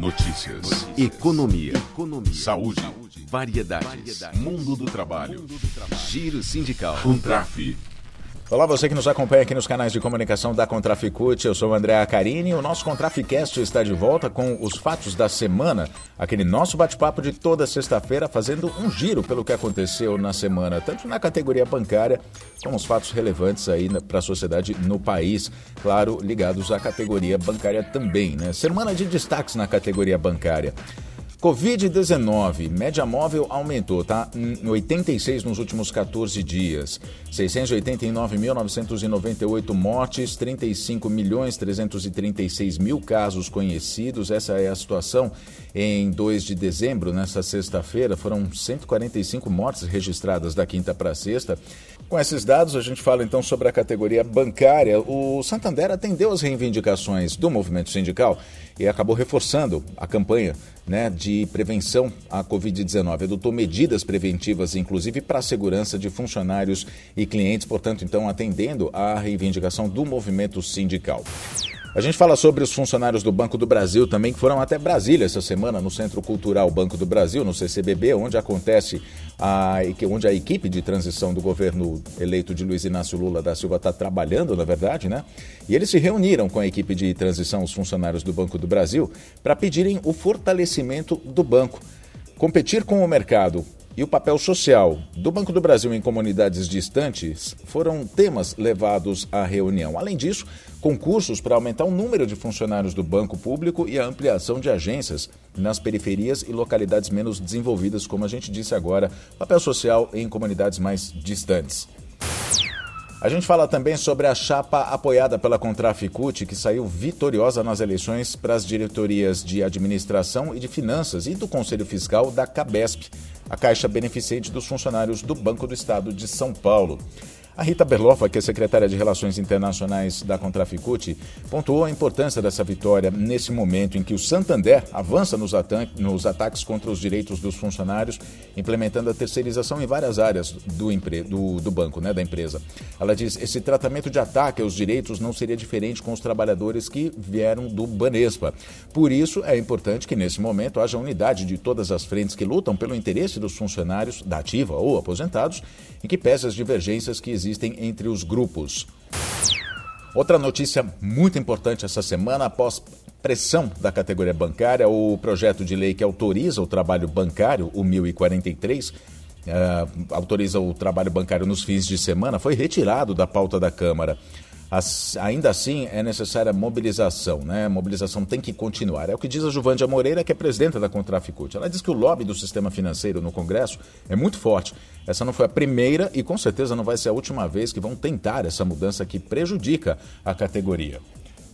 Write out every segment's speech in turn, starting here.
Notícias. Notícias. Economia. Economia. Saúde. Saúde. Variedades. Variedades. Mundo do trabalho. Mundo do trabalho. Giro sindical. Contraf. Olá, você que nos acompanha aqui nos canais de comunicação da Contraficute, eu sou o André Acarini. O nosso Contraficast está de volta com os fatos da semana, aquele nosso bate-papo de toda sexta-feira, fazendo um giro pelo que aconteceu na semana, tanto na categoria bancária como os fatos relevantes aí para a sociedade no país, claro, ligados à categoria bancária também, né? Semana de destaques na categoria bancária. Covid-19, média móvel aumentou, tá? Em 86 nos últimos 14 dias. 689.998 mortes, 35 milhões 336 mil casos conhecidos. Essa é a situação em 2 de dezembro, nessa sexta-feira. Foram 145 mortes registradas da quinta para sexta. Com esses dados, a gente fala então sobre a categoria bancária. O Santander atendeu as reivindicações do movimento sindical e acabou reforçando a campanha né, de prevenção à Covid-19. Adotou medidas preventivas, inclusive para a segurança de funcionários e clientes, portanto, então, atendendo à reivindicação do movimento sindical. A gente fala sobre os funcionários do Banco do Brasil também, que foram até Brasília essa semana, no Centro Cultural Banco do Brasil, no CCBB, onde acontece a, onde a equipe de transição do governo eleito de Luiz Inácio Lula da Silva está trabalhando, na verdade, né? E eles se reuniram com a equipe de transição, os funcionários do Banco do Brasil, para pedirem o fortalecimento do banco. Competir com o mercado e o papel social do Banco do Brasil em comunidades distantes foram temas levados à reunião. Além disso, concursos para aumentar o número de funcionários do banco público e a ampliação de agências nas periferias e localidades menos desenvolvidas, como a gente disse agora, papel social em comunidades mais distantes. A gente fala também sobre a chapa apoiada pela Contraficute, que saiu vitoriosa nas eleições para as diretorias de administração e de finanças e do Conselho Fiscal da Cabesp, a caixa beneficente dos funcionários do Banco do Estado de São Paulo. A Rita Berloffa, que é secretária de Relações Internacionais da Contraficute, pontuou a importância dessa vitória nesse momento em que o Santander avança nos, ata nos ataques contra os direitos dos funcionários, implementando a terceirização em várias áreas do, do, do banco, né, da empresa. Ela diz: esse tratamento de ataque aos direitos não seria diferente com os trabalhadores que vieram do Banespa. Por isso, é importante que nesse momento haja unidade de todas as frentes que lutam pelo interesse dos funcionários da ativa ou aposentados, e que pese as divergências que existem existem entre os grupos. Outra notícia muito importante essa semana, após pressão da categoria bancária, o projeto de lei que autoriza o trabalho bancário, o 1043, uh, eh, autoriza o trabalho bancário nos fins de semana, foi retirado da pauta da Câmara. Ainda assim, é necessária mobilização, né? A mobilização tem que continuar. É o que diz a Juvândia Moreira, que é presidenta da Contraficute. Ela diz que o lobby do sistema financeiro no Congresso é muito forte. Essa não foi a primeira e com certeza não vai ser a última vez que vão tentar essa mudança que prejudica a categoria.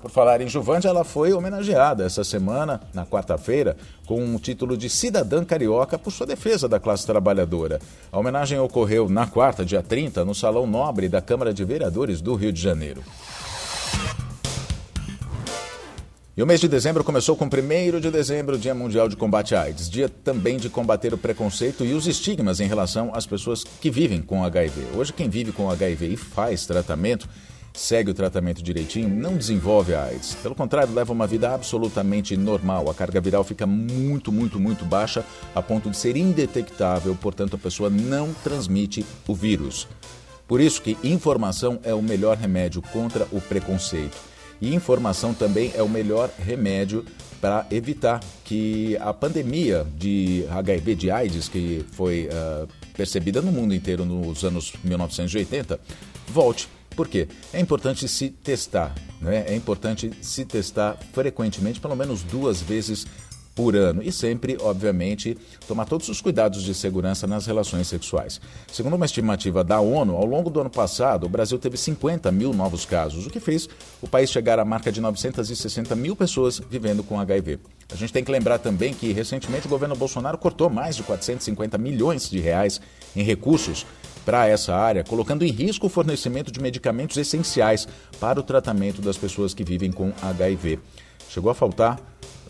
Por falar em Juvândia, ela foi homenageada essa semana, na quarta-feira, com o título de cidadã carioca por sua defesa da classe trabalhadora. A homenagem ocorreu na quarta, dia 30, no Salão Nobre da Câmara de Vereadores do Rio de Janeiro. E o mês de dezembro começou com o 1 de dezembro, Dia Mundial de Combate à AIDS, dia também de combater o preconceito e os estigmas em relação às pessoas que vivem com HIV. Hoje, quem vive com HIV e faz tratamento segue o tratamento direitinho, não desenvolve a AIDS. Pelo contrário, leva uma vida absolutamente normal. A carga viral fica muito, muito, muito baixa, a ponto de ser indetectável, portanto, a pessoa não transmite o vírus. Por isso que informação é o melhor remédio contra o preconceito. E informação também é o melhor remédio para evitar que a pandemia de HIV, de AIDS, que foi uh, percebida no mundo inteiro nos anos 1980, volte por quê? É importante se testar, né? é importante se testar frequentemente, pelo menos duas vezes por ano e sempre, obviamente, tomar todos os cuidados de segurança nas relações sexuais. Segundo uma estimativa da ONU, ao longo do ano passado, o Brasil teve 50 mil novos casos, o que fez o país chegar à marca de 960 mil pessoas vivendo com HIV. A gente tem que lembrar também que, recentemente, o governo Bolsonaro cortou mais de 450 milhões de reais em recursos para essa área, colocando em risco o fornecimento de medicamentos essenciais para o tratamento das pessoas que vivem com HIV. Chegou a faltar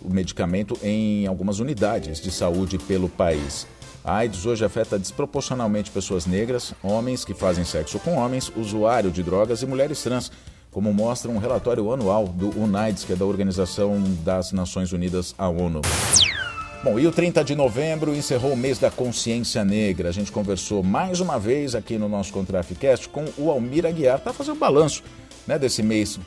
o medicamento em algumas unidades de saúde pelo país. A AIDS hoje afeta desproporcionalmente pessoas negras, homens que fazem sexo com homens, usuário de drogas e mulheres trans como mostra um relatório anual do UNAIDS, que é da Organização das Nações Unidas, a ONU. Bom, e o 30 de novembro encerrou o mês da consciência negra. A gente conversou mais uma vez aqui no nosso Contraficast com o Almir Aguiar para fazer o balanço né, desse mês.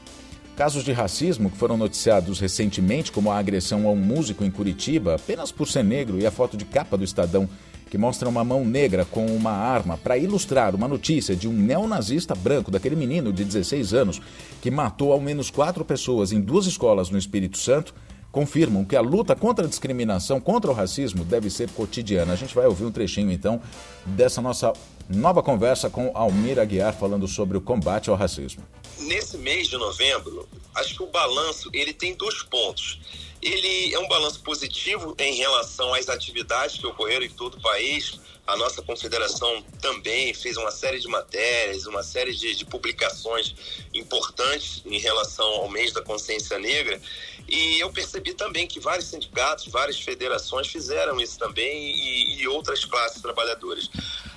Casos de racismo que foram noticiados recentemente, como a agressão a um músico em Curitiba, apenas por ser negro, e a foto de capa do Estadão que mostra uma mão negra com uma arma para ilustrar uma notícia de um neonazista branco, daquele menino de 16 anos, que matou ao menos quatro pessoas em duas escolas no Espírito Santo, confirmam que a luta contra a discriminação, contra o racismo, deve ser cotidiana. A gente vai ouvir um trechinho, então, dessa nossa nova conversa com Almir Aguiar, falando sobre o combate ao racismo. Nesse mês de novembro, acho que o balanço ele tem dois pontos ele é um balanço positivo em relação às atividades que ocorreram em todo o país. A nossa confederação também fez uma série de matérias, uma série de, de publicações importantes em relação ao mês da consciência negra. E eu percebi também que vários sindicatos, várias federações fizeram isso também e, e outras classes trabalhadoras.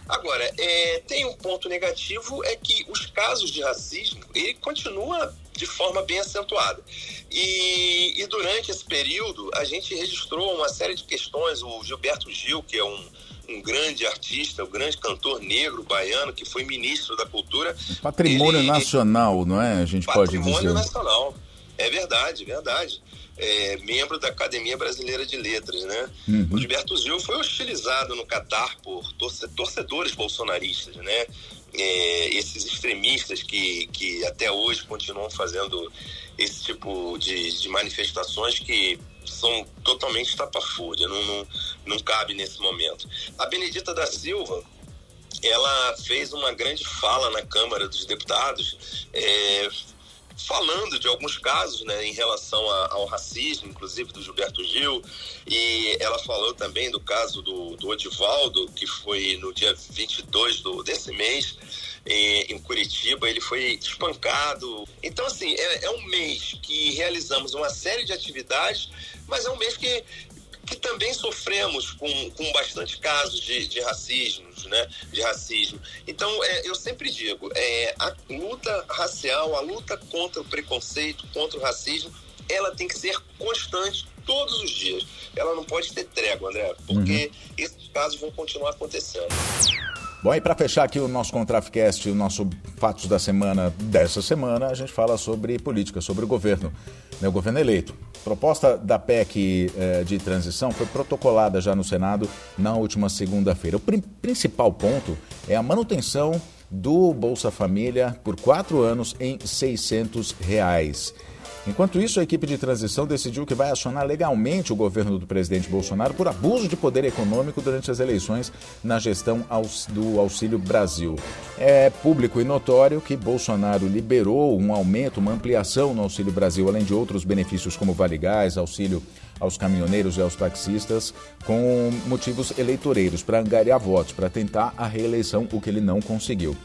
Agora, é, tem um ponto negativo, é que os casos de racismo, ele continua de forma bem acentuada. E, e, durante esse período, a gente registrou uma série de questões. O Gilberto Gil, que é um, um grande artista, um grande cantor negro baiano, que foi ministro da Cultura. Patrimônio ele, nacional, não é? A gente pode dizer. Patrimônio nacional. É verdade, verdade. É, membro da Academia Brasileira de Letras, né? Uhum. O Gilberto Gil foi hostilizado no Catar por torcedores bolsonaristas, né? é, esses extremistas que, que até hoje continuam fazendo esse tipo de, de manifestações que são totalmente estapafúrdia, não, não, não cabe nesse momento. A Benedita da Silva, ela fez uma grande fala na Câmara dos Deputados, é, falando de alguns casos né, em relação a, ao racismo, inclusive do Gilberto Gil, e ela falou também do caso do, do Odivaldo, que foi no dia 22 do, desse mês, em, em Curitiba, ele foi espancado. Então, assim, é, é um mês que realizamos uma série de atividades, mas é um mês que que também sofremos com, com bastante casos de, de racismo, né? De racismo. Então, é, eu sempre digo, é, a luta racial, a luta contra o preconceito, contra o racismo, ela tem que ser constante todos os dias. Ela não pode ter trégua, André, porque uhum. esses casos vão continuar acontecendo. Bom, e para fechar aqui o nosso Contraficast, o nosso Fatos da Semana dessa semana, a gente fala sobre política, sobre o governo, né, o governo eleito. A proposta da PEC eh, de transição foi protocolada já no Senado na última segunda-feira. O pr principal ponto é a manutenção do Bolsa Família por quatro anos em 600 reais. Enquanto isso, a equipe de transição decidiu que vai acionar legalmente o governo do presidente Bolsonaro por abuso de poder econômico durante as eleições na gestão do Auxílio Brasil. É público e notório que Bolsonaro liberou um aumento, uma ampliação no Auxílio Brasil, além de outros benefícios como Vale Gás, auxílio aos caminhoneiros e aos taxistas, com motivos eleitoreiros, para angariar votos, para tentar a reeleição, o que ele não conseguiu.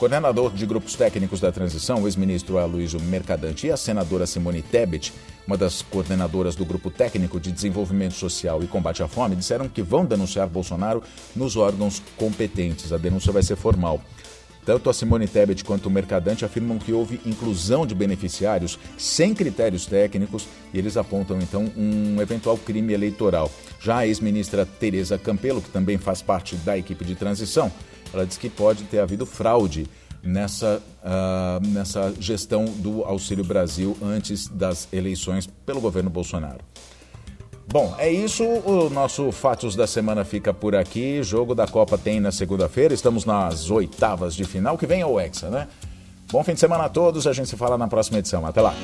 Coordenador de grupos técnicos da transição, o ex-ministro Aloysio Mercadante e a senadora Simone Tebet, uma das coordenadoras do Grupo Técnico de Desenvolvimento Social e Combate à Fome, disseram que vão denunciar Bolsonaro nos órgãos competentes. A denúncia vai ser formal. Tanto a Simone Tebet quanto o Mercadante afirmam que houve inclusão de beneficiários sem critérios técnicos e eles apontam então um eventual crime eleitoral. Já a ex-ministra Tereza Campelo, que também faz parte da equipe de transição, ela diz que pode ter havido fraude nessa, uh, nessa gestão do Auxílio Brasil antes das eleições pelo governo Bolsonaro. Bom, é isso. O nosso Fatos da Semana fica por aqui. Jogo da Copa tem na segunda-feira. Estamos nas oitavas de final. Que vem é o Hexa, né? Bom fim de semana a todos. A gente se fala na próxima edição. Até lá.